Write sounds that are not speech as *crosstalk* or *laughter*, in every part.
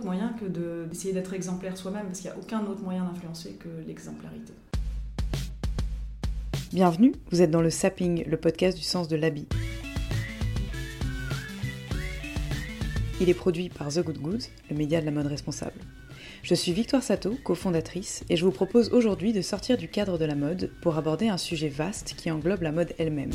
Moyen que de- d'essayer d'être exemplaire soi-même parce qu'il n'y a aucun autre moyen d'influencer que l'exemplarité. Bienvenue, vous êtes dans le Sapping, le podcast du sens de l'habit. Il est produit par The Good Goods, le média de la mode responsable. Je suis Victoire Sato, cofondatrice, et je vous propose aujourd'hui de sortir du cadre de la mode pour aborder un sujet vaste qui englobe la mode elle-même.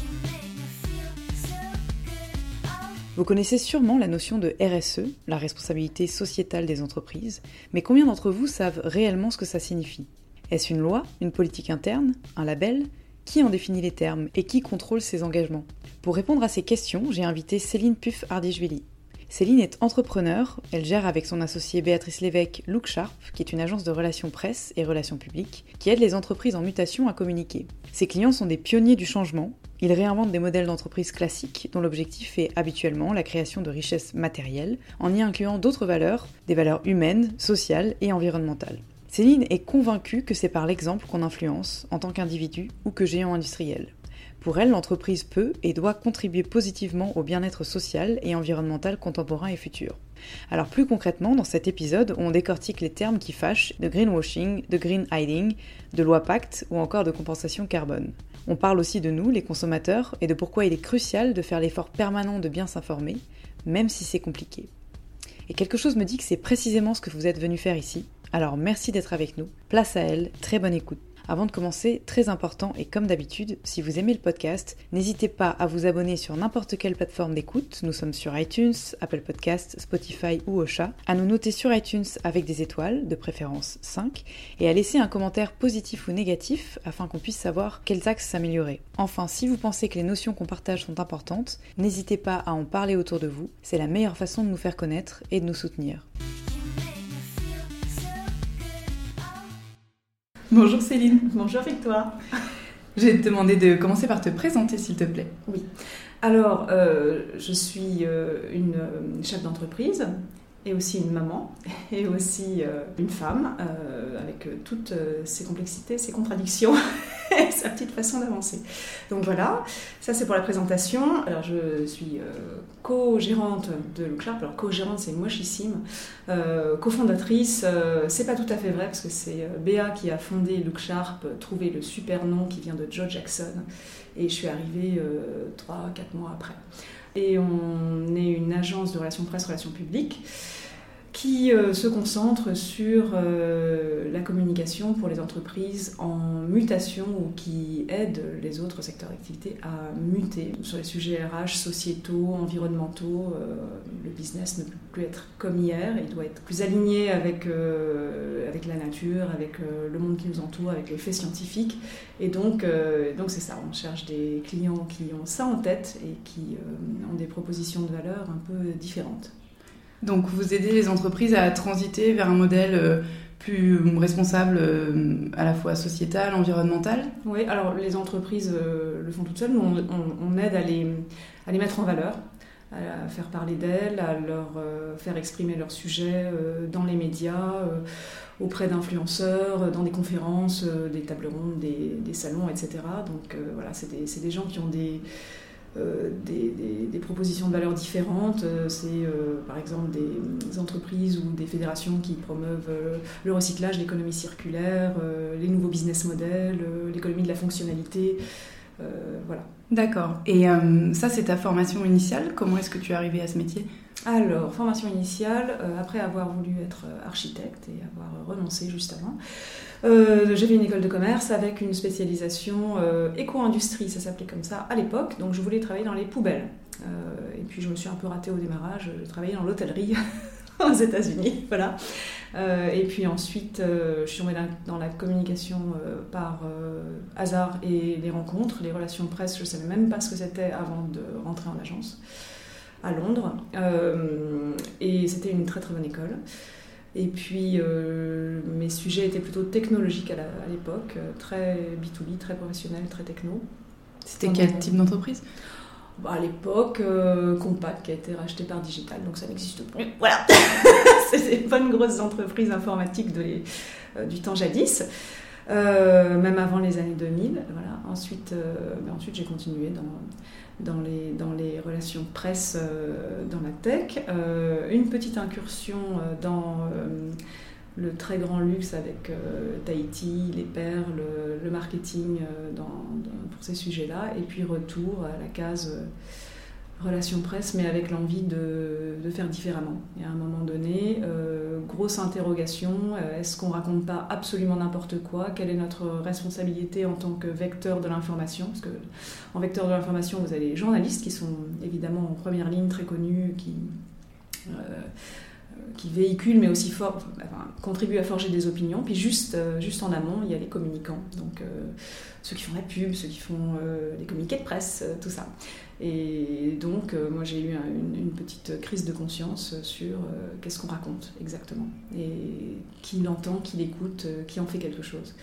Vous connaissez sûrement la notion de RSE, la responsabilité sociétale des entreprises, mais combien d'entre vous savent réellement ce que ça signifie? Est-ce une loi, une politique interne, un label? Qui en définit les termes et qui contrôle ces engagements? Pour répondre à ces questions, j'ai invité Céline Puff-Ardishvili. Céline est entrepreneur, elle gère avec son associé Béatrice Lévesque Look Sharp, qui est une agence de relations presse et relations publiques, qui aide les entreprises en mutation à communiquer. Ses clients sont des pionniers du changement, ils réinventent des modèles d'entreprise classiques dont l'objectif est habituellement la création de richesses matérielles, en y incluant d'autres valeurs, des valeurs humaines, sociales et environnementales. Céline est convaincue que c'est par l'exemple qu'on influence en tant qu'individu ou que géant industriel. Pour elle, l'entreprise peut et doit contribuer positivement au bien-être social et environnemental contemporain et futur. Alors plus concrètement, dans cet épisode, on décortique les termes qui fâchent de greenwashing, de green hiding, de loi pacte ou encore de compensation carbone. On parle aussi de nous, les consommateurs, et de pourquoi il est crucial de faire l'effort permanent de bien s'informer, même si c'est compliqué. Et quelque chose me dit que c'est précisément ce que vous êtes venu faire ici. Alors merci d'être avec nous. Place à elle, très bonne écoute. Avant de commencer, très important et comme d'habitude, si vous aimez le podcast, n'hésitez pas à vous abonner sur n'importe quelle plateforme d'écoute. Nous sommes sur iTunes, Apple Podcasts, Spotify ou Ocha. À nous noter sur iTunes avec des étoiles, de préférence 5, et à laisser un commentaire positif ou négatif afin qu'on puisse savoir quels axes s'améliorer. Enfin, si vous pensez que les notions qu'on partage sont importantes, n'hésitez pas à en parler autour de vous. C'est la meilleure façon de nous faire connaître et de nous soutenir. *laughs* Bonjour Céline. Bonjour Victoire. Je vais te demander de commencer par te présenter s'il te plaît. Oui. Alors, euh, je suis euh, une euh, chef d'entreprise et aussi une maman *laughs* et aussi euh, une femme euh, avec euh, toutes ses complexités, ses contradictions *laughs* sa petite façon d'avancer. Donc voilà, ça c'est pour la présentation. Alors je suis co-gérante de Look Sharp. Alors co-gérante c'est mochissime. Cofondatrice, c'est pas tout à fait vrai parce que c'est Béa qui a fondé Look Sharp, euh, trouvé le super nom qui vient de Joe Jackson et je suis arrivée 3-4 mois après. Et on est une agence de relations presse, relations publiques qui euh, se concentre sur euh, la communication pour les entreprises en mutation ou qui aide les autres secteurs d'activité à muter sur les sujets RH, sociétaux, environnementaux. euh, le business ne peut plus être comme hier, il doit être plus aligné avec, avec la nature, avec le monde qui nous entoure, avec les faits scientifiques. Et donc, donc c'est ça, on cherche des clients qui ont ça en tête et qui ont des propositions de valeur un peu différentes. Donc vous aidez les entreprises à transiter vers un modèle euh, plus responsable euh, à la fois sociétal, environnemental? Oui, alors les entreprises euh, le font toutes seules, nous on, aide à les, à les mettre en valeur, à faire parler d'elles, à leur faire exprimer leurs sujets dans les médias, auprès d'influenceurs, dans des conférences, des tables rondes, des, salons, etc. Donc voilà, c'est des, des gens qui ont des, des, des- propositions de valeur différentes. Euh, C'est euh, par exemple des, entreprises ou des fédérations qui promeuvent euh, le recyclage, l'économie circulaire, euh, les nouveaux business models, euh, l'économie de la fonctionnalité. Euh, voilà. D'accord. Et euh, ça, c'est ta formation initiale? Comment est-ce que tu es arrivée à ce métier? Alors, formation initiale, euh, après avoir voulu être euh, architecte et avoir euh, renoncé juste avant, j'ai fait une école de commerce avec une spécialisation éco-industrie, ça s'appelait comme ça à l'époque, donc je voulais travailler dans les poubelles. Et puis je me suis un peu ratée au démarrage, j'ai travaillé dans l'hôtellerie *laughs* aux États-Unis, *laughs* voilà. Et puis ensuite, je suis tombée dans, la communication par hasard et les rencontres, les relations presse, je ne savais même pas ce que c'était avant de rentrer en agence. À Londres. et c'était une très très bonne école. Et puis, mes sujets étaient plutôt technologiques à l'époque, très B2B, très professionnel, très techno. C'était quel type d'entreprise? bah, à l'époque, euh, Compact qui a été racheté par Digital, donc ça n'existe plus. Voilà, *laughs* c'est des bonnes grosses entreprises informatiques de euh, du temps jadis, euh, même avant les années 2000. Voilà. Ensuite, ensuite j'ai continué dans, dans, les, dans les relations presse dans la tech. une petite incursion dans le très grand luxe avec euh, Tahiti, les perles, le marketing euh, pour ces sujets-là, et puis retour à la case euh, relation presse, mais avec l'envie de, faire différemment. Et à un moment donné, grosse interrogation, est-ce qu'on raconte pas absolument n'importe quoi? Quelle est notre responsabilité en tant que vecteur de l'information? Parce que en vecteur de l'information, vous avez les journalistes qui sont évidemment en première ligne, très connus, qui qui véhiculent, mais aussi for contribuent à forger des opinions. Puis juste, euh, juste en amont, il y a les communicants, donc euh, ceux qui font la pub, ceux qui font euh, les communiqués de presse, tout ça. Et donc, moi, j'ai eu une, petite crise de conscience sur qu'est-ce qu'on raconte exactement, et qui l'entend, qui l'écoute, qui en fait quelque chose.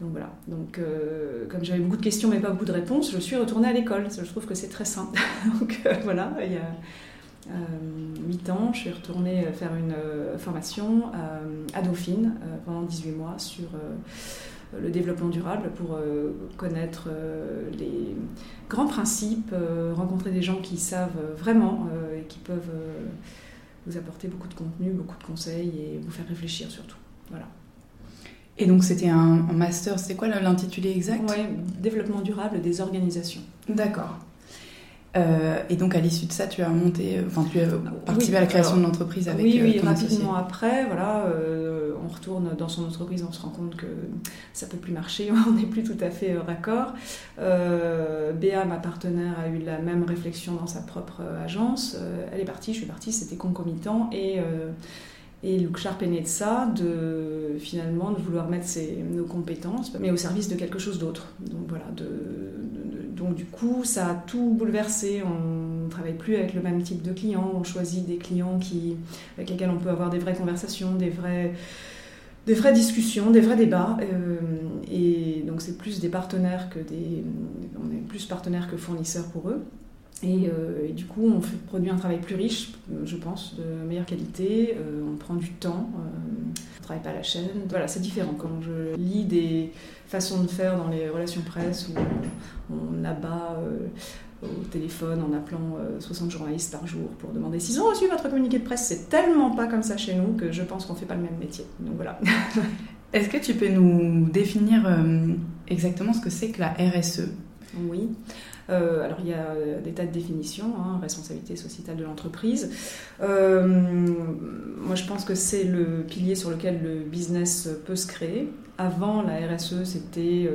Donc voilà. Donc, comme j'avais beaucoup de questions mais pas beaucoup de réponses, je suis retournée à l'école. Je trouve que c'est très simple. *laughs* donc voilà, 8 euh, ans, je suis retournée faire une euh, formation euh, à Dauphine pendant 18 mois sur le développement durable pour connaître les grands principes, rencontrer des gens qui savent vraiment et qui peuvent vous apporter beaucoup de contenu, beaucoup de conseils et vous faire réfléchir surtout. Voilà. Et donc c'était un, master, c'est quoi l'intitulé exact? Oui, développement durable des organisations. D'accord. Euh, et donc à l'issue de ça, tu as monté, euh, enfin tu as participé à la création de l'entreprise avec Oui, oui, euh, rapidement après, voilà, on retourne dans son entreprise, on se rend compte que ça peut plus marcher, *laughs* on n'est plus tout à fait raccord. Béa, ma partenaire, a eu la même réflexion dans sa propre agence. elle est partie, je suis partie, c'était concomitant et et Luke Sharp est né de ça, de finalement de vouloir mettre nos compétences, mais au service de quelque chose d'autre. Donc voilà, de, donc du coup, ça a tout bouleversé. On ne travaille plus avec le même type de clients. On choisit des clients avec lesquels on peut avoir des vraies conversations, des vraies, des vraies discussions, des vrais débats. Euh, et donc c'est plus des partenaires que des, on est plus partenaires que fournisseurs pour eux. Euh, et, du coup, on fait, produit un travail plus riche, je pense, de meilleure qualité. Euh, on prend du temps, euh, on ne travaille pas à la chaîne. Voilà, c'est différent. Quand je lis des façons de faire dans les relations presse où on, abat au téléphone en appelant 60 journalistes par jour pour demander s'ils ont reçu votre communiqué de presse, c'est tellement pas comme ça chez nous que je pense qu'on ne fait pas le même métier. Donc voilà. *laughs* Est-ce que tu peux nous définir exactement ce que c'est que la RSE Oui. Euh, alors il y a euh, des tas de définitions, hein, responsabilité sociétale de l'entreprise. Euh, moi je pense que c'est le pilier sur lequel le business peut se créer. Avant la RSE c'était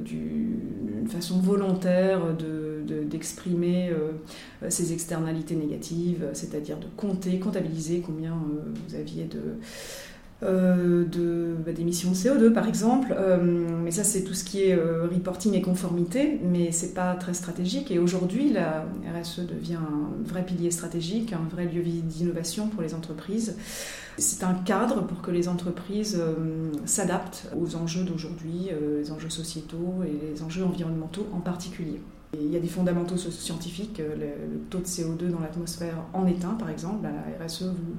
d'une façon volontaire d'exprimer de, ces externalités négatives, c'est-à-dire de compter, comptabiliser combien vous aviez de euh, de, bah, d'émissions de CO2 par exemple. Euh, mais ça, c'est tout ce qui est euh, reporting et conformité, mais c'est pas très stratégique. Et aujourd'hui, la RSE devient un vrai pilier stratégique, un vrai lieu d'innovation pour les entreprises. C'est un cadre pour que les entreprises s'adaptent aux enjeux d'aujourd'hui, les enjeux sociétaux et les enjeux environnementaux en particulier. il y a des fondamentaux scientifiques, le, taux de CO2 dans l'atmosphère en est un, par exemple. la RSE, vous,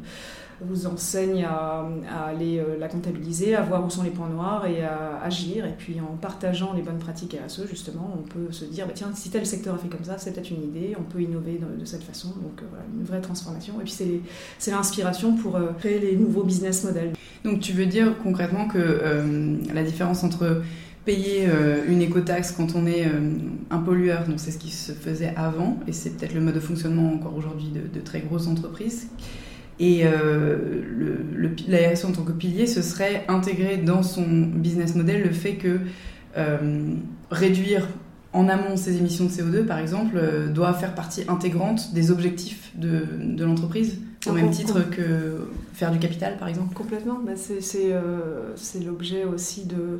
vous enseigne à, aller euh, la comptabiliser, à voir où sont les points noirs et à agir. Et puis en partageant les bonnes pratiques RSE, justement, on peut se dire, bah, tiens, si tel secteur a fait comme ça, c'est peut-être une idée, on peut innover de, cette façon. Donc euh, voilà, une vraie transformation. Et puis c'est l'inspiration pour euh, créer les nouveaux business models. Donc tu veux dire concrètement que la différence entre payer une écotaxe quand on est un pollueur, donc c'est ce qui se faisait avant, et c'est peut-être le mode de fonctionnement encore aujourd'hui de, de, très grosses entreprises, et euh, le, en tant que pilier, ce serait intégrer dans son business model le fait que euh, réduire en amont ses émissions de CO2, par exemple, euh, doit faire partie intégrante des objectifs de, de l'entreprise, au même titre que faire du capital, par exemple Complètement. Bah, c'est l'objet aussi de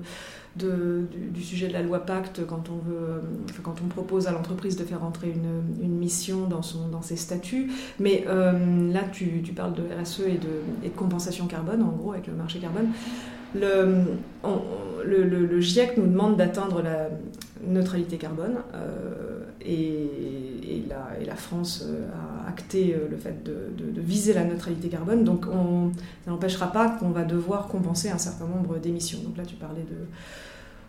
du, sujet de la loi Pacte quand on, veut, quand on propose à l'entreprise de faire entrer une, mission dans, son, dans ses statuts. Mais là, tu, tu, parles de RSE et de, compensation carbone, en gros, avec le marché carbone. Le, le, le, GIEC nous demande d'atteindre la neutralité carbone euh, et, la, France euh, a acté euh, le fait de, viser la neutralité carbone. Donc on, ça n'empêchera pas qu'on va devoir compenser un certain nombre d'émissions. Donc là tu parlais de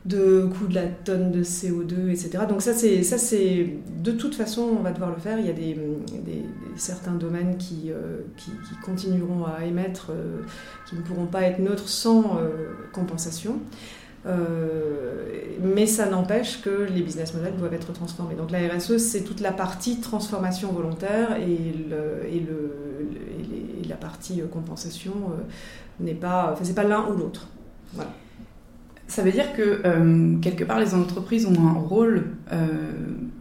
de coût de la tonne de CO2, etc. Donc ça, c'est, ça, c'est de toute façon, on va devoir le faire. Il y a des, certains domaines qui, continueront à émettre, qui ne pourront pas être neutres sans compensation. Mais ça n'empêche que les business models doivent être transformés. Donc la RSE, c'est toute la partie transformation volontaire et, la partie compensation n'est pas, c'est pas l'un ou l'autre. Ça veut dire que euh, quelque part les entreprises ont un rôle, euh,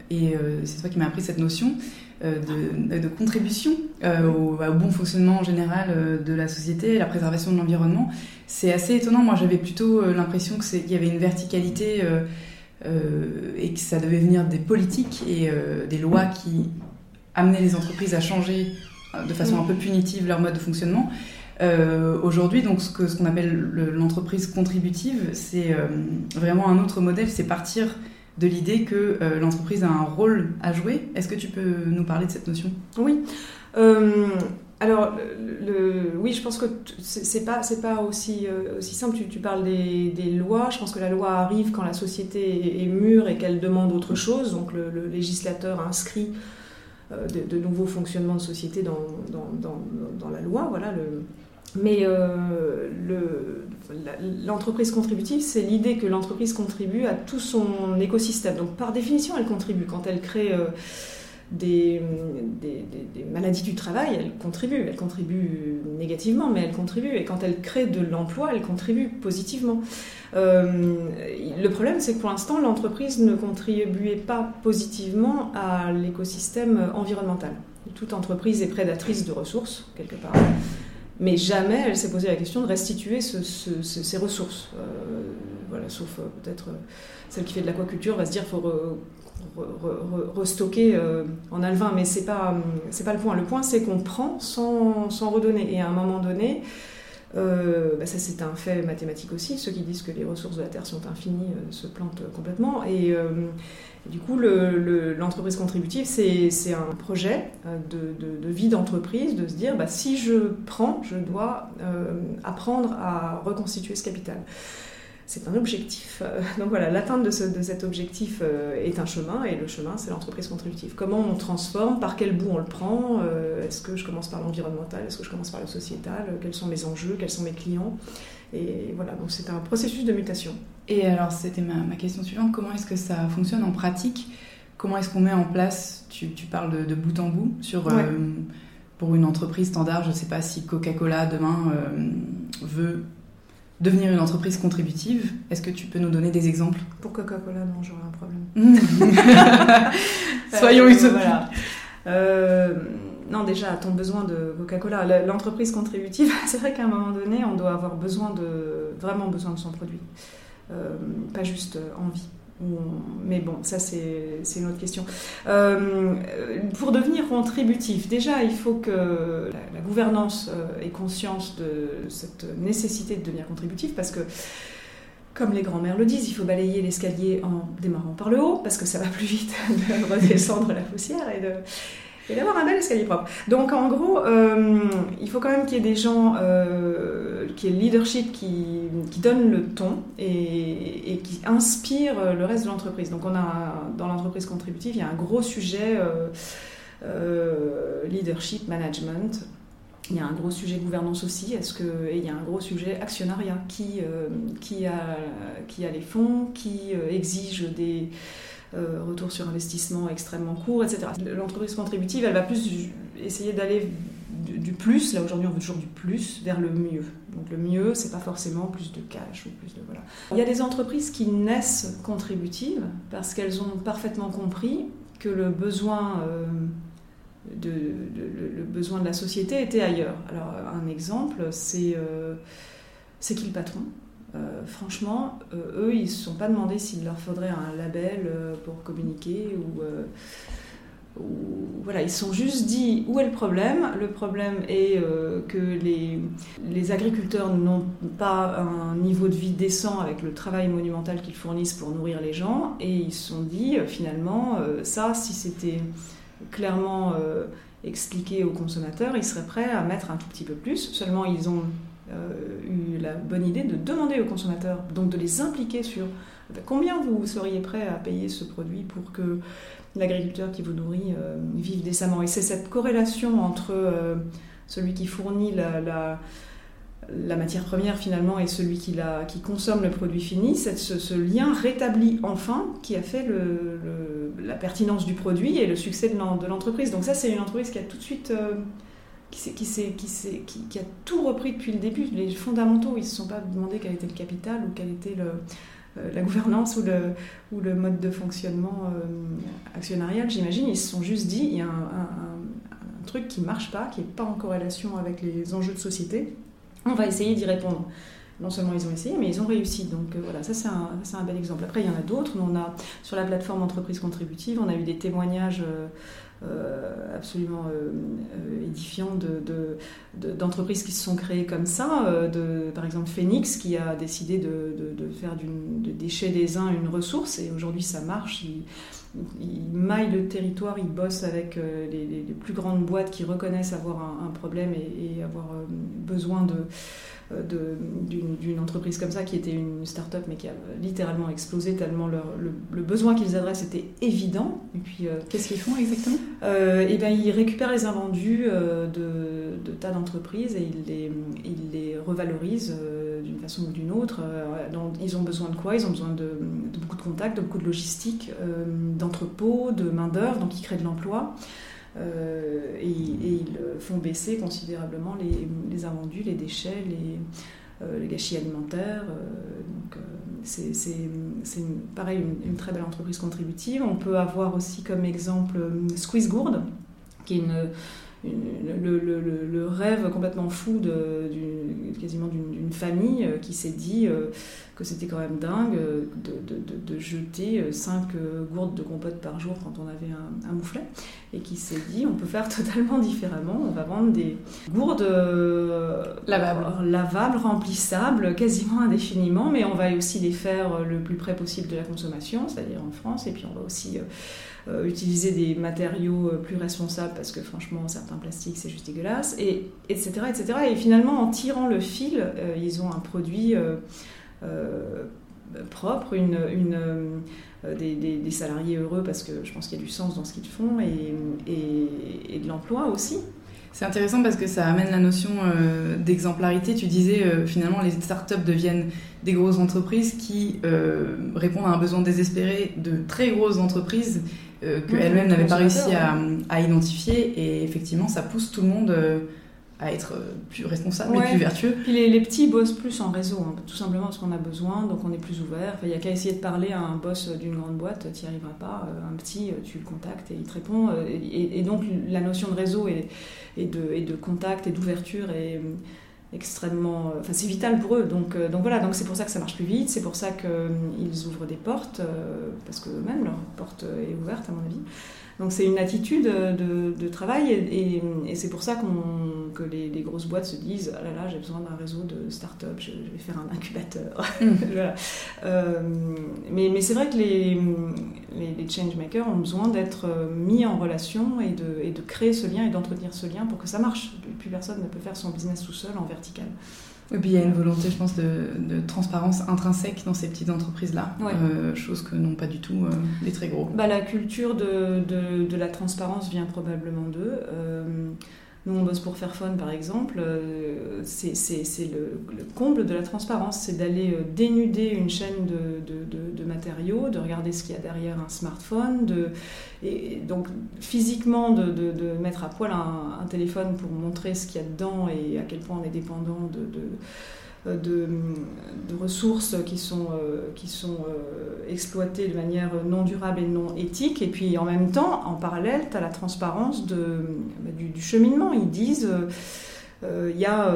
et euh, c'est toi qui m'as appris cette notion, de, contribution au, bon fonctionnement général de la société, la préservation de l'environnement. C'est assez étonnant. Moi j'avais plutôt l'impression qu'il y avait une verticalité et que ça devait venir des politiques et des lois qui amenaient les entreprises à changer de façon un peu punitive leur mode de fonctionnement. Euh, aujourd'hui, donc ce qu'on ce qu'on appelle l'entreprise contributive, c'est euh, vraiment un autre modèle, c'est partir de l'idée que euh, l'entreprise a un rôle à jouer. Est-ce que tu peux nous parler de cette notion? Oui. alors, le, oui, je pense que c'est pas pas aussi aussi simple. Tu, parles des, lois. Je pense que la loi arrive quand la société est, mûre et qu'elle demande autre chose. Donc, le, législateur inscrit de, nouveaux fonctionnements de société dans, la loi. Voilà mais euh, l'entreprise contributive, c'est l'idée que l'entreprise contribue à tout son écosystème. Donc par définition, elle contribue. Quand elle crée euh, des, maladies du travail, elle contribue. Elle contribue négativement, mais elle contribue. Et quand elle crée de l'emploi, elle contribue positivement. Euh, le problème, c'est que pour l'instant, l'entreprise ne contribuait pas positivement à l'écosystème environnemental. Toute entreprise est prédatrice de ressources, quelque part mais jamais elle s'est posé la question de restituer ces ressources. Euh, voilà, sauf euh, peut-être euh, celle qui fait de l'aquaculture va se dire faut restocker en alvin, mais c'est pas pas le point. Le point c'est qu'on prend sans, sans, redonner et à un moment donné. Bah ça c'est un fait mathématique aussi. Ceux qui disent que les ressources de la Terre sont infinies se plantent complètement. Et, du coup, l'entreprise contributive, c'est un projet euh, de, vie d'entreprise, de se dire, bah, si je prends, je dois euh, apprendre à reconstituer ce capital. C'est un objectif. Euh, *laughs* donc voilà, l'atteinte de, cet objectif est un chemin, et le chemin, c'est l'entreprise contributive. Comment on transforme, par quel bout on le prend Est-ce que je commence par l'environnemental Est-ce que je commence par le sociétal Quels sont mes enjeux Quels sont mes clients Et voilà, donc c'est un processus de mutation. Et alors, c'était ma, question suivante. Comment est-ce que ça fonctionne en pratique? Comment est-ce qu'on met en place, tu, parles de, bout en bout, sur, euh, pour une entreprise standard, je ne sais pas si Coca-Cola demain euh, veut devenir une entreprise contributive. Est-ce que tu peux nous donner des exemples? Pour Coca-Cola, non, j'aurais un problème. *laughs* Soyons utopiques. Euh, non, déjà, ton besoin de Coca-Cola, l'entreprise contributive, *laughs* c'est vrai qu'à un moment donné, on doit avoir besoin de, vraiment besoin de son produit. Euh, pas juste envie. Mais bon, ça c'est une autre question. Euh, pour devenir contributif, déjà il faut que la, gouvernance euh, ait conscience de cette nécessité de devenir contributif parce que comme les grands-mères le disent, il faut balayer l'escalier en démarrant par le haut, parce que ça va plus vite *laughs* de redescendre la poussière et de, et d'avoir un bel escalier propre. Donc en gros, euh, il faut quand même qu'il y ait des gens, euh, qui aient le leadership qui, donne le ton et, qui inspire le reste de l'entreprise. Donc on a dans l'entreprise contributive, il y a un gros sujet euh, leadership, management. Il y a un gros sujet gouvernance aussi, est-ce que, et il y a un gros sujet actionnariat, qui, qui, a, qui a les fonds, qui exige des, retour sur investissement extrêmement court, etc. L'entreprise contributive, elle va plus essayer d'aller du, plus, là aujourd'hui on veut toujours du plus, vers le mieux. Donc le mieux, c'est pas forcément plus de cash ou plus de voilà. Il y a des entreprises qui naissent contributives parce qu'elles ont parfaitement compris que le besoin euh, de, le, besoin de la société était ailleurs. Alors un exemple, c'est euh, c'est qui le patron? Franchement, eux, ils ne se sont pas demandé s'il leur faudrait un label pour communiquer ou voilà, ils sont juste dit où est le problème? Le problème est euh, que les, les agriculteurs n'ont pas un niveau de vie décent avec le travail monumental qu'ils fournissent pour nourrir les gens. Et ils se sont dit, euh, finalement, euh, ça, si c'était clairement expliqué aux consommateurs, ils seraient prêts à mettre un tout petit peu plus. Seulement, ils ont eu la bonne idée de demander aux consommateurs, donc de les impliquer sur combien vous seriez prêt à payer ce produit pour que l'agriculteur qui vous nourrit euh, vive décemment. Et c'est cette corrélation entre euh, celui qui fournit la, la, matière première finalement et celui qui, la, qui consomme le produit fini, c'est ce, lien rétabli enfin qui a fait le, la pertinence du produit et le succès de l'entreprise. Donc ça, c'est une entreprise qui a tout de suite... Euh, qui, qui, qui, qui, a tout repris depuis le début. Les fondamentaux, ils ne se sont pas demandé quel était le capital ou quel était euh, la gouvernance ou le, mode de fonctionnement euh, actionnarial, j'imagine, ils se sont juste dit, il y a un, truc qui ne marche pas, qui n'est pas en corrélation avec les enjeux de société, on va essayer d'y répondre. Non seulement ils ont essayé, mais ils ont réussi. Donc euh, voilà, ça c'est un, bel exemple. Après, il y en a d'autres. On a sur la plateforme entreprise contributive, on a eu des témoignages absolument euh, euh, édifiant d'entreprises qui se sont créées comme ça. par exemple, Phoenix qui a décidé de, faire du déchet des uns une ressource et aujourd'hui ça marche. Maille le territoire, il bosse avec les, plus grandes boîtes qui reconnaissent avoir un, problème et avoir besoin de euh, d'une entreprise comme ça qui était une start-up mais qui a littéralement explosé tellement le, besoin qu'ils adressent était évident. Et puis, euh, qu'est-ce qu'ils font exactement? euh, Et eh ben, ils récupèrent les invendus de, tas d'entreprises et ils les, ils les revalorisent d'une façon ou d'une autre. Donc, ils ont besoin de quoi? Ils ont besoin de, beaucoup de contacts, de beaucoup de logistique, d'entrepôts, de main d'œuvre, donc ils créent de l'emploi. Euh, et, ils font baisser considérablement les, invendus, les déchets, les, euh, gâchis alimentaires. Euh, donc, c'est pareil une, très belle entreprise contributive. On peut avoir aussi comme exemple Squeeze Gourde, qui est une le, rêve complètement fou de, quasiment d'une famille euh, qui s'est dit euh, que c'était quand même dingue euh, de, jeter 5 gourdes de compote par jour quand on avait un, mouflet et qui s'est dit on peut faire *laughs* totalement différemment, on va vendre des gourdes lavables. lavables, remplissables quasiment indéfiniment, mais on va aussi les faire le plus près possible de la consommation, c'est-à-dire en France, et puis on va aussi euh, utiliser des matériaux euh, plus responsables parce que franchement certains plastiques c'est juste dégueulasse et etc etc et finalement en tirant le fil euh, ils ont un produit propre une, une des, des, salariés heureux parce que je pense qu'il y a du sens dans ce qu'ils font et, et, de l'emploi aussi c'est intéressant parce que ça amène la notion d'exemplarité. Tu disais finalement les startups deviennent des grosses entreprises qui répondent à un besoin désespéré de très grosses entreprises euh, qu'elle-même n'avait pas réussi à, identifier. Et effectivement, ça pousse tout le monde euh, à être euh, plus responsable et plus vertueux. Puis les, petits bossent plus en réseau, hein, tout simplement parce qu'on a besoin, donc on est plus ouvert. Il n'y a qu'à essayer de parler à un boss d'une grande boîte, tu n'y arriveras pas. Un petit, tu le contactes et il te répond. Et, donc la notion de réseau et, de, et de contact et d'ouverture est extrêmement. Euh, enfin, c'est vital pour eux. Donc, euh, donc voilà, donc c'est pour ça que ça marche plus vite, c'est pour ça qu'ils euh, ouvrent des portes, parce que même leur porte est ouverte, à mon avis. Donc c'est une attitude de, travail et, c'est pour ça que les, grosses boîtes se disent ah là là j'ai besoin d'un réseau de start-up, je, vais faire un incubateur. *laughs* Mm. *laughs* mais, mais c'est vrai que les, les, changemakers ont besoin d'être mis en relation et de, et de créer ce lien et d'entretenir ce lien pour que ça marche. Plus personne ne peut faire son business tout seul en vertical. Et puis il y a une volonté, je pense, de, transparence intrinsèque dans ces petites entreprises-là, euh, chose que n'ont pas du tout euh, les très gros. Bah, la culture de, de, la transparence vient probablement d'eux. Euh, nous, on bosse pour Fairphone, par exemple. Euh, c'est le, comble de la transparence, c'est d'aller euh, dénuder une chaîne de, matériaux, de regarder ce qu'il y a derrière un smartphone, et donc physiquement de, mettre à poil un, téléphone pour montrer ce qu'il y a dedans et à quel point on est dépendant de euh, de, ressources qui sont, euh, qui sont euh, exploitées de manière non durable et non éthique. Et puis en même temps, en parallèle, tu as la transparence de, bah, du, cheminement. Ils disent... il y a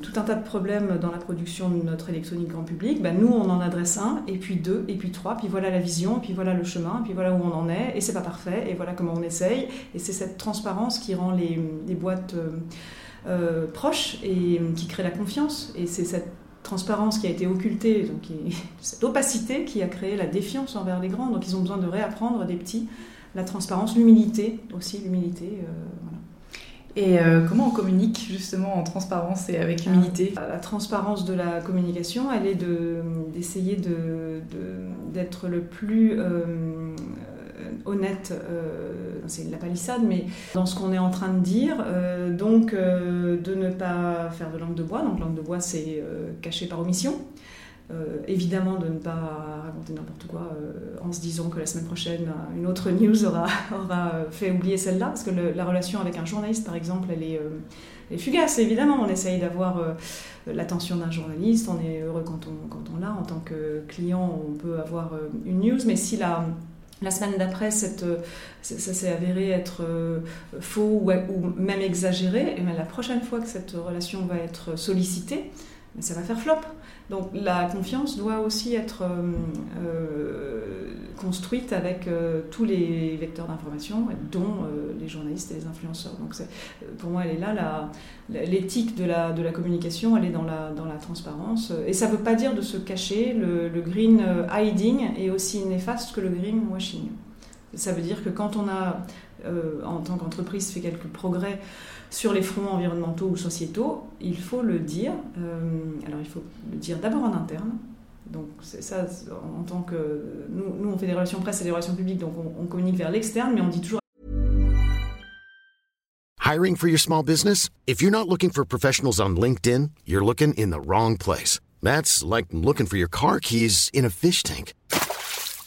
tout un tas de problèmes dans la production de notre électronique grand public. Ben, nous, on en adresse un, et puis deux, et puis trois, puis voilà la vision, puis voilà le chemin, puis voilà où on en est, et c'est pas parfait, et voilà comment on essaye. Et c'est cette transparence qui rend les, les boîtes proches et qui crée la confiance. Et c'est cette transparence qui a été occultée, donc *laughs* cette opacité qui a créé la défiance envers les grands. Donc ils ont besoin de réapprendre des petits la transparence, l'humilité aussi, l'humilité. Euh, voilà. Et euh, comment on communique justement en transparence et avec humilité? La transparence de la communication, elle est d'essayer de, d'être le plus euh, honnête, c'est la palissade, mais dans ce qu'on est en train de dire, donc de ne pas faire de langue de bois, donc langue de bois c'est caché par omission, euh, évidemment de ne pas raconter n'importe quoi euh, en se disant que la semaine prochaine une autre *laughs* news aura, fait oublier celle-là, parce que la relation avec un journaliste par exemple elle est, euh, fugace évidemment, on essaye d'avoir l'attention d'un journaliste, on est heureux quand on l'a, en tant que client on peut avoir une news, mais si la, la semaine d'après, ça s'est avéré être faux ou, même exagéré. Et bien la prochaine fois que cette relation va être sollicitée, ça va faire flop. Donc la confiance doit aussi être euh, euh, construite avec euh, tous les vecteurs d'information, dont les journalistes et les influenceurs. Donc pour moi, elle est là, l'éthique de la, communication, elle est dans la, transparence. Et ça ne veut pas dire de se cacher. Le green hiding est aussi néfaste que le green washing. Ça veut dire que quand on a, en tant qu'entreprise, fait quelques progrès, sur les fronts environnementaux ou sociétaux, il faut le dire. Euh, alors il faut le dire d'abord en interne. Donc c'est ça, en tant que... Nous, nous, on fait des relations presse et des relations publiques, donc on, on communique vers l'externe, mais on dit toujours... Hiring for your small business? If you're not looking for professionals on LinkedIn, you're looking in the wrong place. That's like looking for your car keys in a fish tank.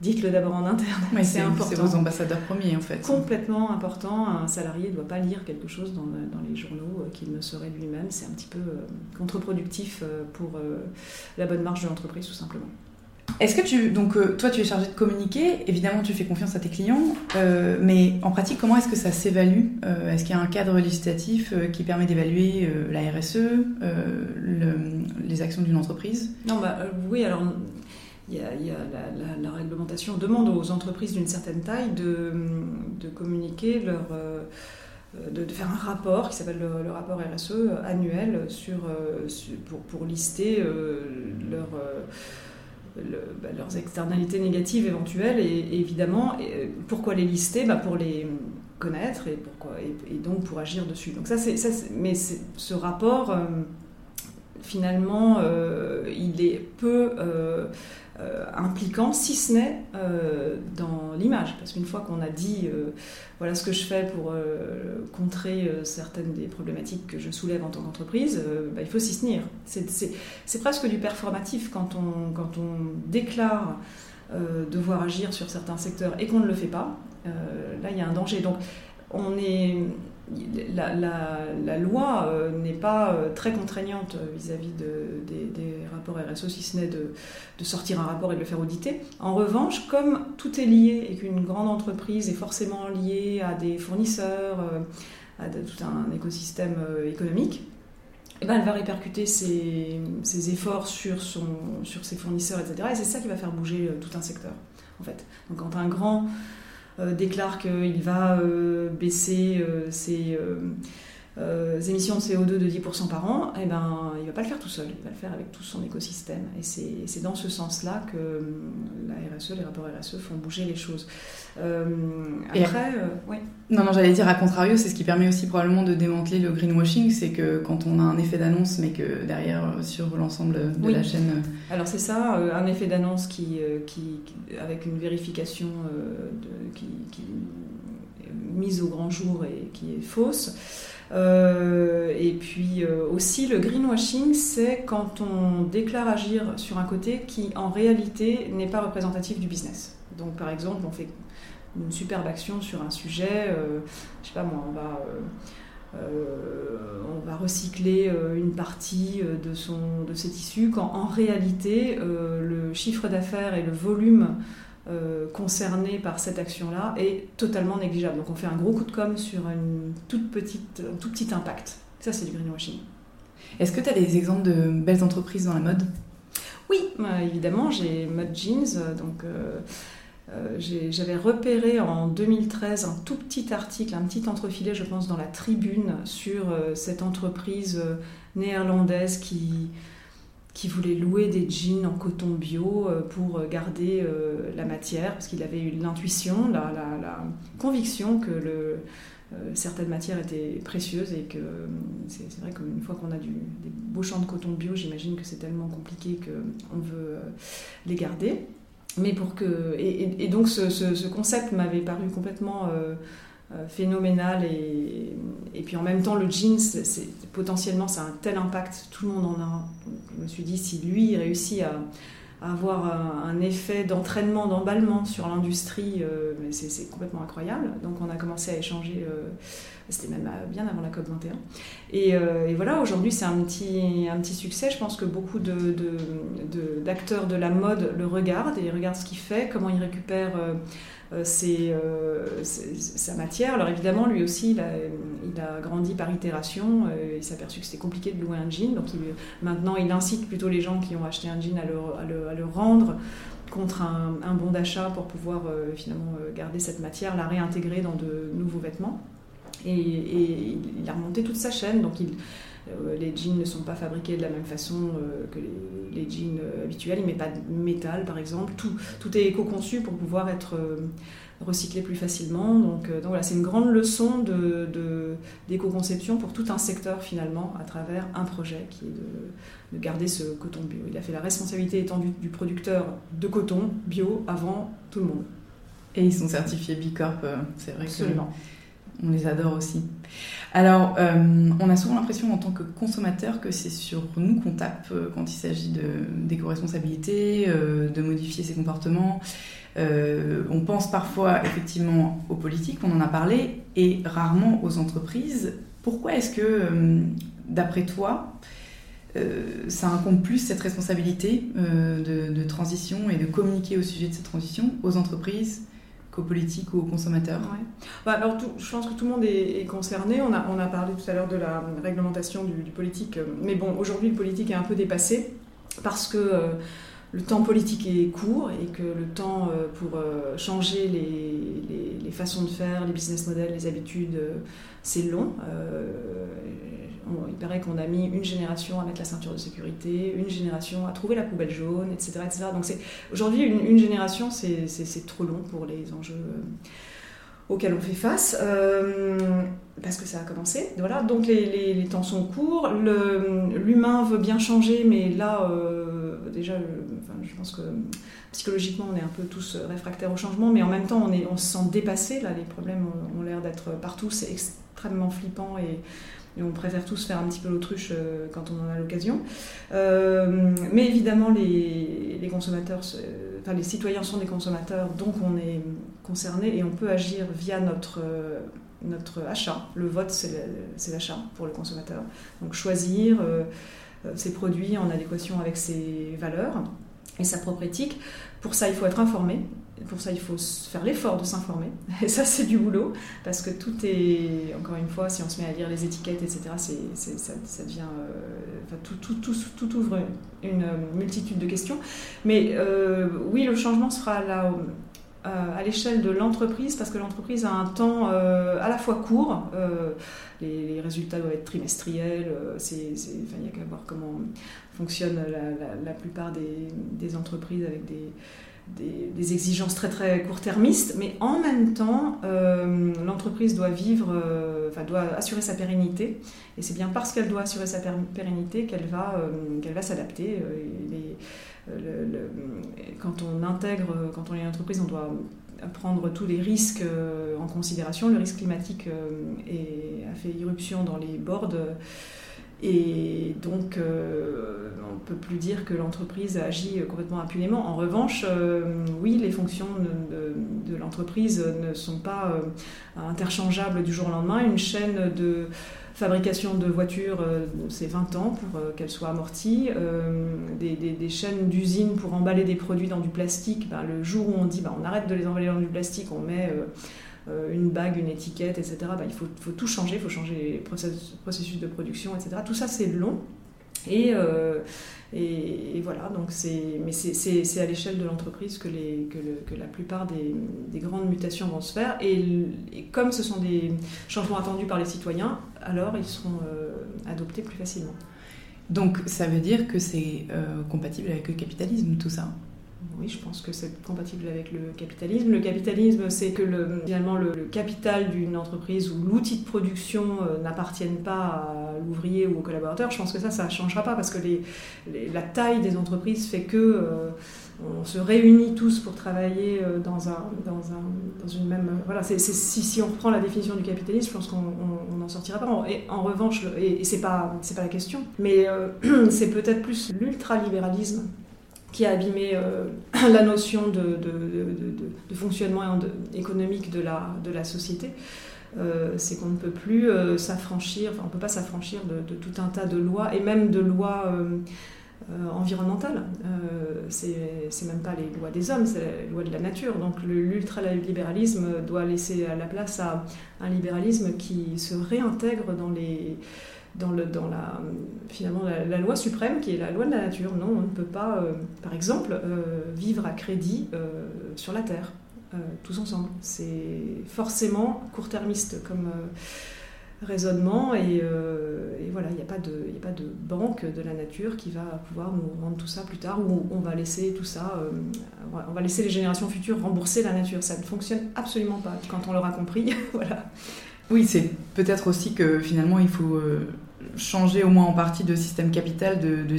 Dites-le d'abord en interne. *laughs* c'est important. C'est vos ambassadeurs premiers en fait. Complètement important. Un salarié ne doit pas lire quelque chose dans, les journaux euh, qu'il ne serait lui-même. C'est un petit peu euh, contre-productif euh, pour la bonne marche de l'entreprise tout simplement. Est-ce que tu donc toi tu es chargé de communiquer évidemment tu fais confiance à tes clients mais en pratique comment est-ce que ça s'évalue est-ce qu'il y a un cadre législatif qui permet d'évaluer la RSE les actions d'une entreprise? Non bah oui alors il y a, la, réglementation demande aux entreprises d'une certaine taille de, communiquer leur, euh, de, faire un rapport qui s'appelle le, rapport RSE annuel sur, euh, pour, lister euh, bah, leurs externalités négatives éventuelles et, évidemment pourquoi les lister? Bah, pour les connaître et pourquoi et, donc pour agir dessus. Donc ça mais ce rapport finalement il est peu euh, impliquant, si ce n'est euh, dans l'image. Parce qu'une fois qu'on a dit euh, voilà ce que je fais pour contrer certaines des problématiques que je soulève en tant qu'entreprise, bah, il faut s'y tenir. C'est presque du performatif quand on, quand on déclare devoir agir sur certains secteurs et qu'on ne le fait pas. là, il y a un danger. Donc, on est la, loi euh, n'est pas euh, très contraignante vis-à-vis des, rapports RSE, si ce n'est de, sortir un rapport et de le faire auditer. En revanche, comme tout est lié et qu'une grande entreprise est forcément liée à des fournisseurs, euh, à tout un écosystème économique, eh ben, elle va répercuter ses, efforts sur, sur ses fournisseurs, etc. Et c'est ça qui va faire bouger tout un secteur, en fait. Donc quand un grand euh, déclare qu'il va euh, baisser euh, émissions de CO2 de 10% par an, eh ben, il ne va pas le faire tout seul, il va le faire avec tout son écosystème. Et c'est dans ce sens-là que la RSE, les rapports RSE font bouger les choses. après, oui. Non, non, j'allais dire, à contrario, c'est ce qui permet aussi probablement de démanteler le greenwashing, c'est que quand on a un effet d'annonce, mais que derrière, sur l'ensemble de la chaîne... Alors c'est ça, un effet d'annonce qui, qui, avec une vérification de, qui, mise au grand jour et qui est fausse. Et puis aussi le greenwashing, c'est quand on déclare agir sur un côté qui en réalité n'est pas représentatif du business. Donc par exemple, on fait une superbe action sur un sujet, je sais pas moi, on va euh, on va recycler euh, une partie euh, de, son, de ses tissus, quand en réalité, le chiffre d'affaires et le volume concerné par cette action-là est totalement négligeable. Donc on fait un gros coup de com sur une toute petite, un tout petit impact. Ça, c'est du greenwashing. Est-ce que tu as des exemples de belles entreprises dans la mode? Oui, évidemment, j'ai Mode Jeans, donc euh, j'avais repéré en 2013 un tout petit article, un petit entrefilet, je pense, dans la tribune sur euh, cette entreprise euh, néerlandaise qui, qui voulait louer des jeans en coton bio pour garder la matière, parce qu'il avait eu l'intuition, la, conviction que certaines matières étaient précieuses et que c'est vrai qu'une fois qu'on a des beaux champs de coton bio, j'imagine que c'est tellement compliqué qu'on veut les garder. Mais pour que et, donc ce, concept m'avait paru complètement euh, euh, phénoménal et, et, puis en même temps le jean c'est, potentiellement ça a un tel impact tout le monde en a je me suis dit si lui réussit à, avoir un, effet d'entraînement d'emballement sur l'industrie euh, c'est, complètement incroyable donc on a commencé à échanger c'était même bien avant la COP 21. Euh, et, voilà, aujourd'hui c'est un petit, un petit succès. Je pense que beaucoup d'acteurs de, de, la mode le regardent et regardent ce qu'il fait, comment il récupère euh, euh, sa matière. Alors évidemment, lui aussi, il a, il grandi par itération. il s'est aperçu que c'était compliqué de louer un jean. Donc maintenant, il incite plutôt les gens qui ont acheté un jean à le, à le, rendre contre un, bon d'achat pour pouvoir finalement garder cette matière, la réintégrer dans de nouveaux vêtements. Et, il a remonté toute sa chaîne. Donc euh, les jeans ne sont pas fabriqués de la même façon euh, que les, jeans euh, habituels. Il ne met pas de métal, par exemple. Tout, tout est éco-conçu pour pouvoir être recyclé plus facilement. Donc, donc voilà, c'est une grande leçon d'éco-conception de, pour tout un secteur, finalement, à travers un projet qui est de, de, garder ce coton bio. Il a fait la responsabilité étendue du producteur de coton bio avant tout le monde. Et ils sont certifiés Bicorp, c'est vrai Absolument. Que on les adore aussi. Alors, euh, on a souvent l'impression en tant que consommateur que c'est sur nous qu'on tape euh, quand il s'agit d'éco-responsabilité, euh, de modifier ses comportements. on pense parfois effectivement aux politiques, on en a parlé, et rarement aux entreprises. Pourquoi est-ce que, d'après toi, ça incombe plus cette responsabilité de, transition et de communiquer au sujet de cette transition aux entreprises aux politiques ou aux consommateurs bah, Je pense que tout le monde est, concerné. On a, parlé tout à l'heure de la réglementation du, politique. Mais bon, aujourd'hui, le politique est un peu dépassé parce que euh, le temps politique est court et que le temps euh, pour euh, changer les, les, façons de faire, les business models, les habitudes, c'est long il paraît qu'on a mis une génération à mettre la ceinture de sécurité, une génération à trouver la poubelle jaune, etc. etc. Donc aujourd'hui, une, génération, c'est trop long pour les enjeux euh, auxquels on fait face, euh, parce que ça a commencé. Voilà. Donc les, temps sont courts, l'humain veut bien changer, mais là, euh, déjà, je pense que psychologiquement, on est un peu tous réfractaires au changement, mais en même temps, on, est, on se sent dépassé. Là, les problèmes ont, l'air d'être partout, c'est extrêmement flippant et et on préfère tous faire un petit peu l'autruche euh, quand on en a l'occasion. Euh, mais évidemment, les, consommateurs, enfin les citoyens sont des consommateurs, donc on est concerné et on peut agir via notre, euh, notre achat. Le vote, c'est l'achat pour le consommateur. Donc choisir ses produits en adéquation avec ses valeurs et sa propre éthique. Pour ça, il faut être informé. Pour ça, il faut faire l'effort de s'informer. *laughs* Et ça, c'est du boulot, parce que tout est, encore une fois, si on se met à lire les étiquettes, etc., ça, devient, euh, tout, tout, tout, tout, ouvre une multitude de questions. Mais euh, oui, le changement sera là euh, à l'échelle de l'entreprise, parce que l'entreprise a un temps à la fois court, les, résultats doivent être trimestriels, il n'y a qu'à voir comment fonctionne la, plupart des, entreprises avec des, exigences très très court-termistes, mais en même temps, euh, l'entreprise doit vivre, euh, doit assurer sa pérennité, et c'est bien parce qu'elle doit assurer sa pérennité qu'elle va, euh, qu'elle va s'adapter. Quand on intègre, quand on est une entreprise, on doit prendre tous les risques en considération. Le risque climatique a fait irruption dans les boards. Et donc, on ne peut plus dire que l'entreprise agit complètement impunément. En revanche, oui, les fonctions de, de l'entreprise ne sont pas interchangeables du jour au lendemain. Une chaîne de fabrication de voitures, euh, c'est 20 ans pour euh, qu'elles soient amorties. Euh, des, chaînes d'usines pour emballer des produits dans du plastique, ben, le jour où on dit ben, on arrête de les emballer dans du plastique, on met une bague, une étiquette, etc., ben, il faut, tout changer, il faut changer les processus de production, etc. Tout ça, c'est long. Et, et, voilà, donc c'est, mais c'est, à l'échelle de l'entreprise que, les, que, la plupart des, grandes mutations vont se faire. Et, comme ce sont des changements attendus par les citoyens, alors ils seront euh, adoptés plus facilement. Donc ça veut dire que c'est euh, compatible avec le capitalisme, tout ça oui, je pense que c'est compatible avec le capitalisme. Le capitalisme, c'est que le, finalement le, capital d'une entreprise ou l'outil de production euh, n'appartiennent pas à l'ouvrier ou au collaborateur. Je pense que ça, ça ne changera pas parce que la taille des entreprises fait que euh, on se réunit tous pour travailler euh, dans, un, dans, un, dans une même. Voilà, c'est, si, on reprend la définition du capitalisme, je pense qu'on n'en sortira pas. En revanche, et, et c'est pas la question, mais *clears throat* c'est peut-être plus l'ultralibéralisme qui a abîmé euh, *clears throat* la notion de, fonctionnement économique de la, de la société. Euh, c'est qu'on ne peut plus euh, s'affranchir, enfin on ne peut pas s'affranchir de, tout un tas de lois, et même de lois environnementales. c'est même pas les lois des hommes, c'est les lois de la nature. Donc l'ultralibéralisme doit laisser la place à un libéralisme qui se réintègre dans les dans, la, finalement la, loi suprême qui est la loi de la nature. Non, on ne peut pas, euh, par exemple, euh, vivre à crédit euh, sur la Terre, tous ensemble. C'est forcément court-termiste comme raisonnement et, voilà, il n'y a, pas de, a pas de banque de la nature qui va pouvoir nous rendre tout ça plus tard ou on va laisser tout ça, on va laisser les générations futures rembourser la nature. Ça ne fonctionne absolument pas quand on l'aura compris. *laughs* voilà. Oui, c'est peut-être aussi que finalement il faut changer au moins en partie de système capital, de, de,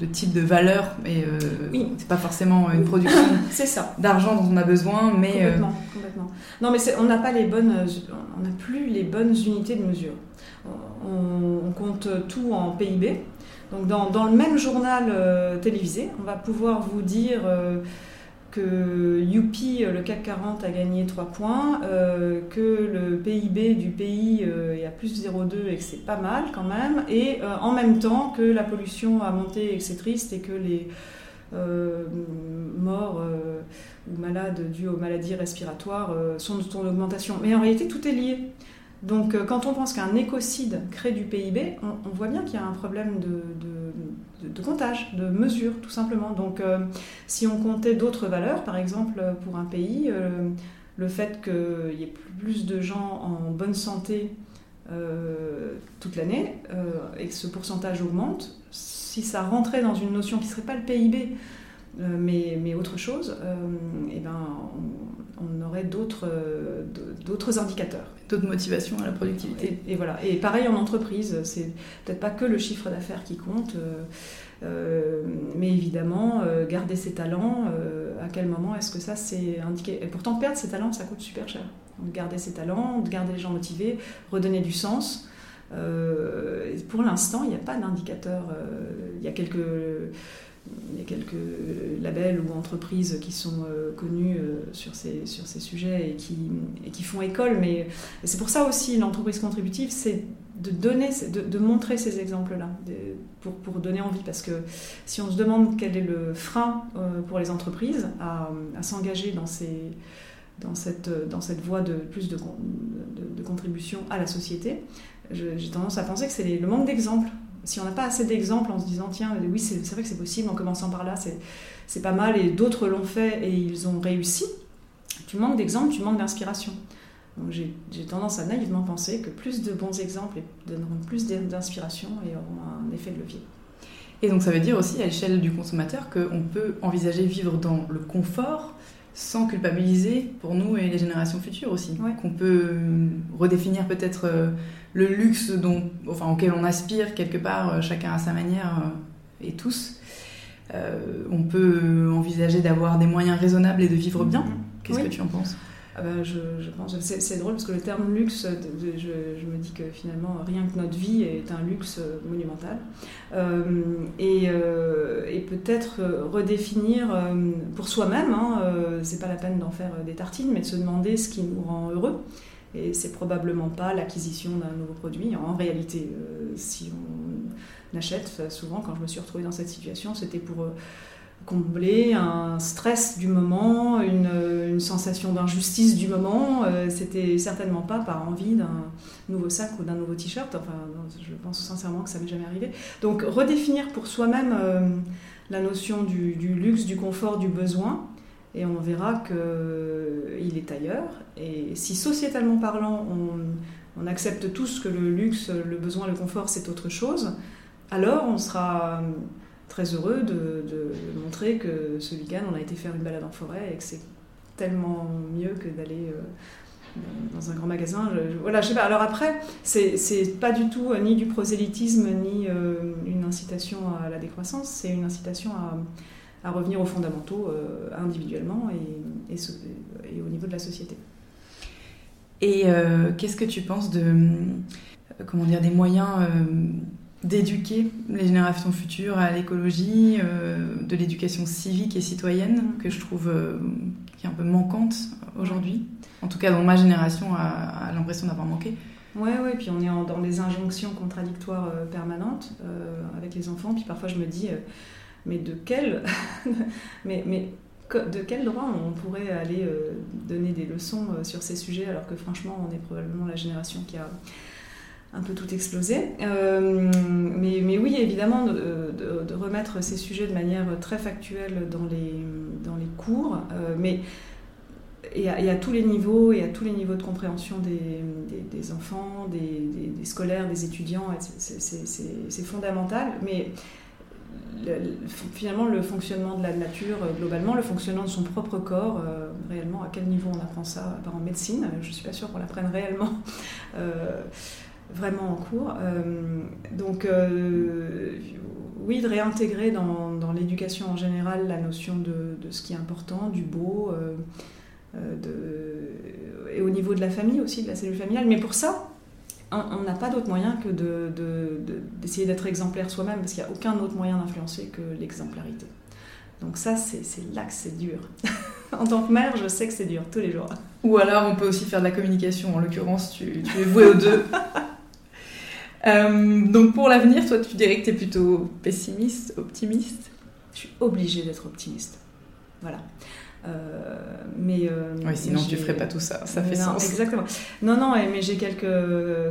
de, type de valeur. Et euh, oui. c'est pas forcément une production *laughs* d'argent dont on a besoin, mais euh, complètement, complètement. Non, mais on n'a pas les bonnes, on n'a plus les bonnes unités de mesure. On, compte tout en PIB. Donc dans, dans le même journal euh, télévisé, on va pouvoir vous dire que Youpi, le CAC 40 a gagné 3 points, euh, que le PIB du pays euh, est à plus 0,2 et que c'est pas mal quand même, et euh, en même temps que la pollution a monté et que c'est triste et que les morts ou malades dues aux maladies respiratoires sont en augmentation. Mais en réalité, tout est lié. Donc quand on pense qu'un écocide crée du PIB, on, voit bien qu'il y a un problème de, comptage, de mesure, tout simplement. Donc, euh, si on comptait d'autres valeurs, par exemple, pour un pays, euh, le fait qu'il y ait plus de gens en bonne santé euh, toute l'année et que ce pourcentage augmente, si ça rentrait dans une notion qui ne serait pas le PIB, mais, autre chose, eh ben, on, aurait d'autres d'autres indicateurs. D'autres motivations à la productivité. Et, voilà. Et pareil en entreprise, c'est peut-être pas que le chiffre d'affaires qui compte, euh, mais évidemment, euh, garder ses talents, euh, à quel moment est-ce que ça c'est indiqué? Et pourtant, perdre ses talents, ça coûte super cher. garder ses talents, garder les gens motivés, redonner du sens. pour l'instant, il n'y a pas d'indicateur. il y a quelques il y a quelques labels ou entreprises qui sont euh, connus euh, sur, ces, sur ces sujets et qui, et qui font école, mais c'est pour ça aussi l'entreprise contributive, c'est de donner, de, montrer ces exemples-là, pour, pour, donner envie, parce que si on se demande quel est le frein euh, pour les entreprises à, s'engager dans, ces, dans, cette, dans cette voie de plus de, de contribution à la société, j'ai tendance à penser que c'est le manque d'exemples si on n'a pas assez d'exemples en se disant tiens oui c'est vrai que c'est possible en commençant par là c'est pas mal et d'autres l'ont fait et ils ont réussi tu manques d'exemples tu manques d'inspiration. Donc j'ai tendance à naïvement penser que plus de bons exemples donneront plus d'inspiration et auront un effet de levier. Et donc ça veut dire aussi à l'échelle du consommateur qu'on peut envisager vivre dans le confort sans culpabiliser pour nous et les générations futures aussi. Qu'on peut euh, redéfinir peut-être euh, le luxe dont, enfin, auquel on aspire quelque part, euh, chacun à sa manière et tous. on peut envisager d'avoir des moyens raisonnables et de vivre bien. Qu'est-ce que tu en penses? Ah ben, je, pense, c'est drôle parce que le terme luxe, je, me dis que finalement rien que notre vie est un luxe monumental. Euh, et, euh, et peut-être redéfinir euh, pour soi-même, hein, c'est pas la peine d'en faire des tartines, mais de se demander ce qui nous rend heureux. Et c'est probablement pas l'acquisition d'un nouveau produit. En réalité, si on achète, souvent quand je me suis retrouvée dans cette situation, c'était pour combler un stress du moment, une, sensation d'injustice du moment. Euh, c'était certainement pas par envie d'un nouveau sac ou d'un nouveau t-shirt. Enfin, je pense sincèrement que ça m'est jamais arrivé. Donc, redéfinir pour soi-même euh, la notion du, luxe, du confort, du besoin, et on verra qu'il est ailleurs. Et si sociétalement parlant, on, on accepte tous que le luxe, le besoin, le confort, c'est autre chose, alors on sera très heureux de, montrer que ce week-end, on a été faire une balade en forêt et que c'est tellement mieux que d'aller euh, dans un grand magasin. voilà, je sais pas. Alors après, c'est pas du tout euh, ni du prosélytisme ni euh, une incitation à la décroissance, c'est une incitation à, revenir aux fondamentaux individuellement et, et, au niveau de la société. Et qu'est-ce que tu penses de comment dire des moyens d'éduquer les générations futures à l'écologie, euh, de l'éducation civique et citoyenne, que je trouve euh, qui est un peu manquante aujourd'hui. En tout cas, dans ma génération, a, l'impression d'avoir manqué. Ouais, ouais, puis on est dans des injonctions contradictoires euh, permanentes avec les enfants. Puis parfois, je me dis, mais de quel, *laughs* mais, mais de quel droit on pourrait aller donner des leçons sur ces sujets alors que franchement, on est probablement la génération qui a un peu tout explosé. Euh, mais, mais, oui, évidemment, de, remettre ces sujets de manière très factuelle dans les, dans les cours, euh, mais et à, tous les niveaux, et à tous les niveaux de compréhension des, des, enfants, des, scolaires, des étudiants, c'est fondamental. Mais finalement, le fonctionnement de la nature, globalement, le fonctionnement de son propre corps, euh, réellement, à quel niveau on apprend ça? En médecine Je ne suis pas sûre qu'on l'apprenne réellement vraiment en cours. Euh, donc, euh, oui, de réintégrer dans, dans l'éducation en général la notion de, de, ce qui est important, du beau, euh, de, et au niveau de la famille aussi, de la cellule familiale. Mais pour ça, on n'a pas d'autre moyen que d'essayer de, d'être exemplaire soi-même, parce qu'il n'y a aucun autre moyen d'influencer que l'exemplarité. Donc ça, c'est là que c'est dur. *laughs* en tant que mère, je sais que c'est dur tous les jours. Ou alors, on peut aussi faire de la communication. En l'occurrence, tu, tu es voué aux deux. *laughs* Euh, donc pour l'avenir, toi, tu dirais que tu es plutôt pessimiste, optimiste? Je suis obligée d'être optimiste. Voilà. Euh, mais euh, oui, sinon tu ferais pas tout ça, ça fait sens. Exactement. Non, non, mais j'ai quelques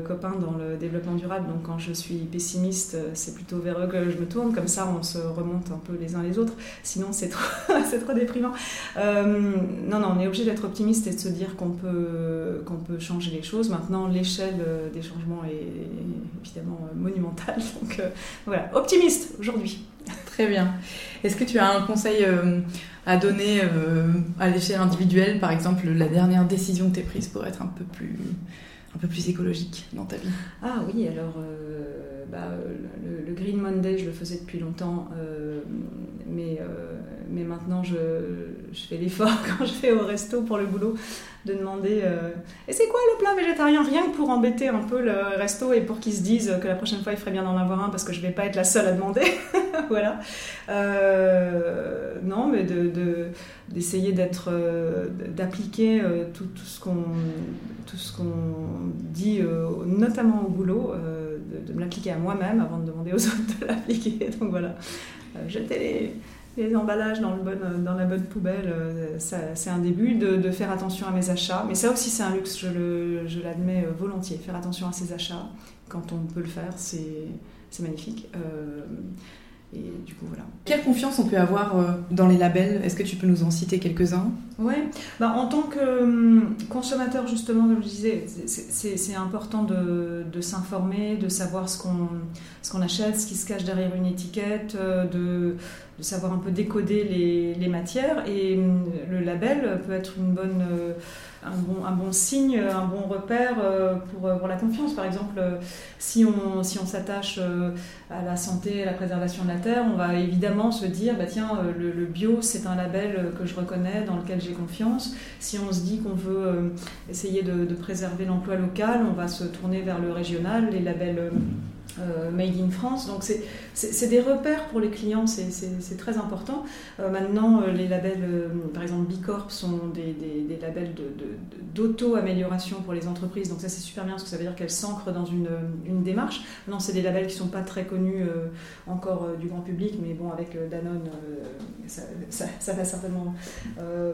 copains dans le développement durable, donc quand je suis pessimiste, c'est plutôt vers eux que je me tourne, comme ça on se remonte un peu les uns les autres, sinon c'est trop, *laughs* trop déprimant. non, non, on est obligé d'être optimiste et de se dire qu'on peut, qu'on peut changer les choses. Maintenant, l'échelle des changements est évidemment monumentale, *laughs* donc voilà, optimiste aujourd'hui. Très bien. Est-ce que tu as un conseil à donner euh, à l'échelle individuelle, par exemple, la dernière décision que tu as prise pour être un peu plus, un peu plus écologique dans ta vie. Ah oui, alors euh, bah, le, Green Monday, je le faisais depuis longtemps, euh, mais, maintenant je, je fais l'effort *laughs* quand je vais au resto pour le boulot de demander et c'est quoi le plat végétarien? Rien que pour embêter un peu le resto et pour qu'ils se disent que la prochaine fois il ferait bien d'en avoir un parce que je vais pas être la seule à demander. *laughs* Voilà. Non mais de, d'essayer d'être d'appliquer tout, tout, ce qu'on tout ce qu'on dit notamment au boulot de, me l'appliquer à moi-même avant de demander aux *laughs* autres de l'appliquer. Donc voilà. Jeter les les emballages dans, le bon, dans la bonne poubelle, c'est un début de, faire attention à mes achats. Mais ça aussi, c'est un luxe, je l'admets volontiers. Faire attention à ses achats, quand on peut le faire, c'est magnifique. Et du coup, voilà. Quelle confiance on peut avoir euh, dans les labels? Est-ce que tu peux nous en citer quelques-uns? Oui, bah, en tant que hum, consommateur, justement, comme je disais, c'est important de, de s'informer, de savoir ce qu'on achète, ce qui se cache derrière une étiquette, euh, de, de savoir un peu décoder les, matières. Et hum, le label peut être une bonne, euh, un, bon, un bon signe, un bon repère euh, pour, pour la confiance. Par exemple, si on si on s'attache à la santé, à la préservation de la terre, on va évidemment se dire, bah tiens, le, bio, c'est un label que je reconnais, dans lequel j'ai confiance. Si on se dit qu'on veut essayer de, de préserver l'emploi local, on va se tourner vers le régional, les labels euh, made in France. Donc c'est des repères pour les clients, c'est très important. Euh, maintenant, euh, les labels, par exemple Bicorp, sont des, des, labels d'auto-amélioration pour les entreprises. Donc ça c'est super bien parce que ça veut dire qu'elles s'ancrent dans une, une, démarche. Non, c'est des labels qui ne sont pas très connus encore du grand public, mais bon, avec Danone, ça, ça, va certainement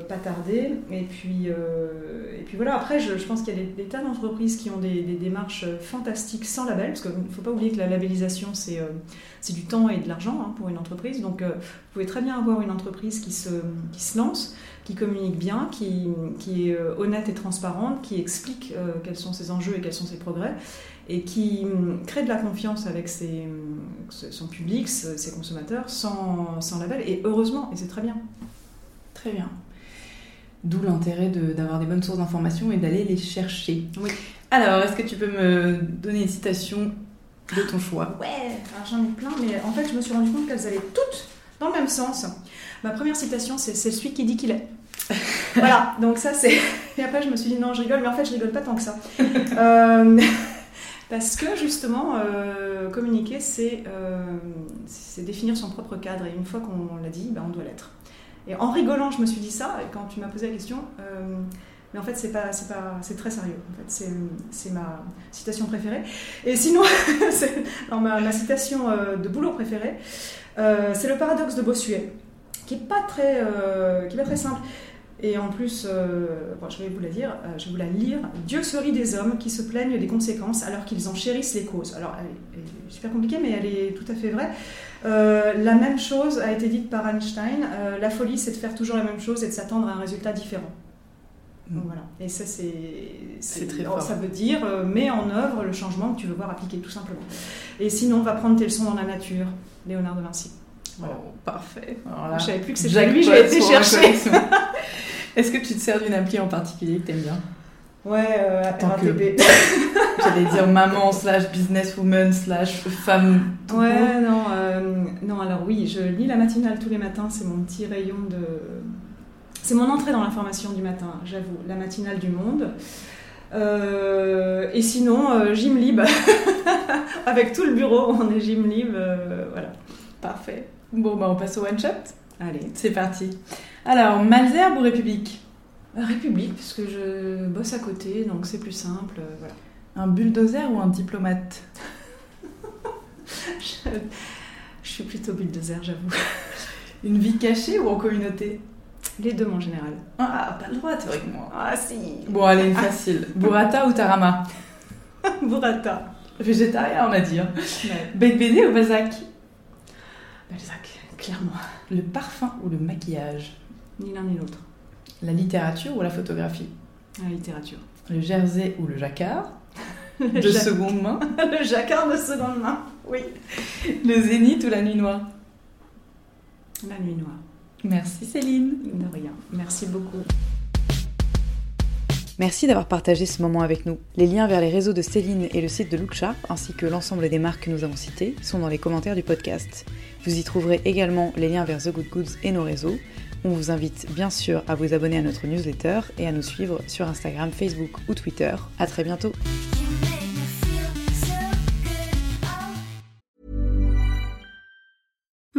pas tarder. Et puis, et puis voilà, après, je, pense qu'il y a des, tas d'entreprises qui ont des, démarches fantastiques sans label, parce qu'il ne faut pas oublier que la labellisation, c'est euh, du temps et de l'argent hein, pour une entreprise. Donc, euh, vous pouvez très bien avoir une entreprise qui se, qui se lance, qui communique bien, qui, qui est euh, honnête et transparente, qui explique quels sont ses enjeux et quels sont ses progrès, et qui hum, crée de la confiance avec ses, son public, ses consommateurs, sans, sans label. Et heureusement, et c'est très bien. Très bien. D'où l'intérêt d'avoir des bonnes sources d'informations et d'aller les chercher. Oui. Alors, est-ce que tu peux me donner une citation de ton choix Ouais, j'en ai plein, mais en fait, je me suis rendu compte qu'elles allaient toutes dans le même sens. Ma première citation, c'est celui qui dit qu'il est. *laughs* voilà, donc ça, c'est. Et après, je me suis dit Non, je rigole, mais en fait, je rigole pas tant que ça. Euh, *laughs* parce que justement, euh, communiquer, euh, c'est définir son propre cadre. Et une fois qu'on l'a dit, ben, on doit l'être. Et en rigolant, je me suis dit ça, et quand tu m'as posé la question, mais en fait, c'est pas, c'est pas, c'est très sérieux. En fait, c'est, ma citation préférée. Et sinon, *laughs* ma, citation euh, de boulot préférée, euh, c'est le paradoxe de Bossuet, qui est pas très, euh, qui est très simple. Et en plus, bon, je vais vous la dire, je vais vous la lire. Dieu se rit des hommes qui se plaignent des conséquences alors qu'ils en chérissent les causes. Alors, elle est, super compliquée, mais elle est tout à fait vraie. la même chose a été dite par Einstein. la folie, c'est de faire toujours la même chose et de s'attendre à un résultat différent. Voilà. Et ça, c'est très fort. Ça veut dire euh, mets en œuvre le changement que tu veux voir appliquer, tout simplement. Et sinon, on va prendre tes leçons dans la nature, Léonard de Vinci. Voilà. Oh, parfait. Alors je savais plus que c'était lui, j'ai été chercher. *laughs* Est-ce que tu te sers d'une appli en particulier que tu aimes bien Ouais, euh, RATP. *laughs* *laughs* J'allais dire maman slash businesswoman slash femme. Ouais, non, euh, non, alors oui, je lis la matinale tous les matins, c'est mon petit rayon de c'est mon entrée dans l'information du matin, j'avoue, la matinale du monde. Euh, et sinon, euh, gym libre. *laughs* Avec tout le bureau, on est gym libre. Euh, voilà. Parfait. Bon, bah, on passe au one shot. Allez. C'est parti. Alors, Malzerbe ou République? République, puisque je bosse à côté, donc c'est plus simple. voilà. Un bulldozer ou un diplomate? *laughs* Je, je suis plutôt bulldozer, j'avoue. Une vie cachée ou en communauté? Les deux, en général. Ah, pas le droit, moi. Ah, si. Bon, allez, une facile. *laughs* Burrata ou Tarama *laughs* Burrata. Végétarien, on a dit. Hein. BD ou Balzac Balzac, clairement. Le parfum ou le maquillage Ni l'un ni l'autre. La littérature ou la photographie La littérature. Le jersey ou le jacquard *laughs* De seconde main Le jacquard de seconde main, oui. Le zénith ou la nuit noire La nuit noire. Merci Céline. De rien. Merci beaucoup. Merci d'avoir partagé ce moment avec nous. Les liens vers les réseaux de Céline et le site de Looksharp, ainsi que l'ensemble des marques que nous avons citées, sont dans les commentaires du podcast. Vous y trouverez également les liens vers The Good Goods et nos réseaux. On vous invite bien sûr à vous abonner à notre newsletter et à nous suivre sur Instagram, Facebook ou Twitter. À très bientôt.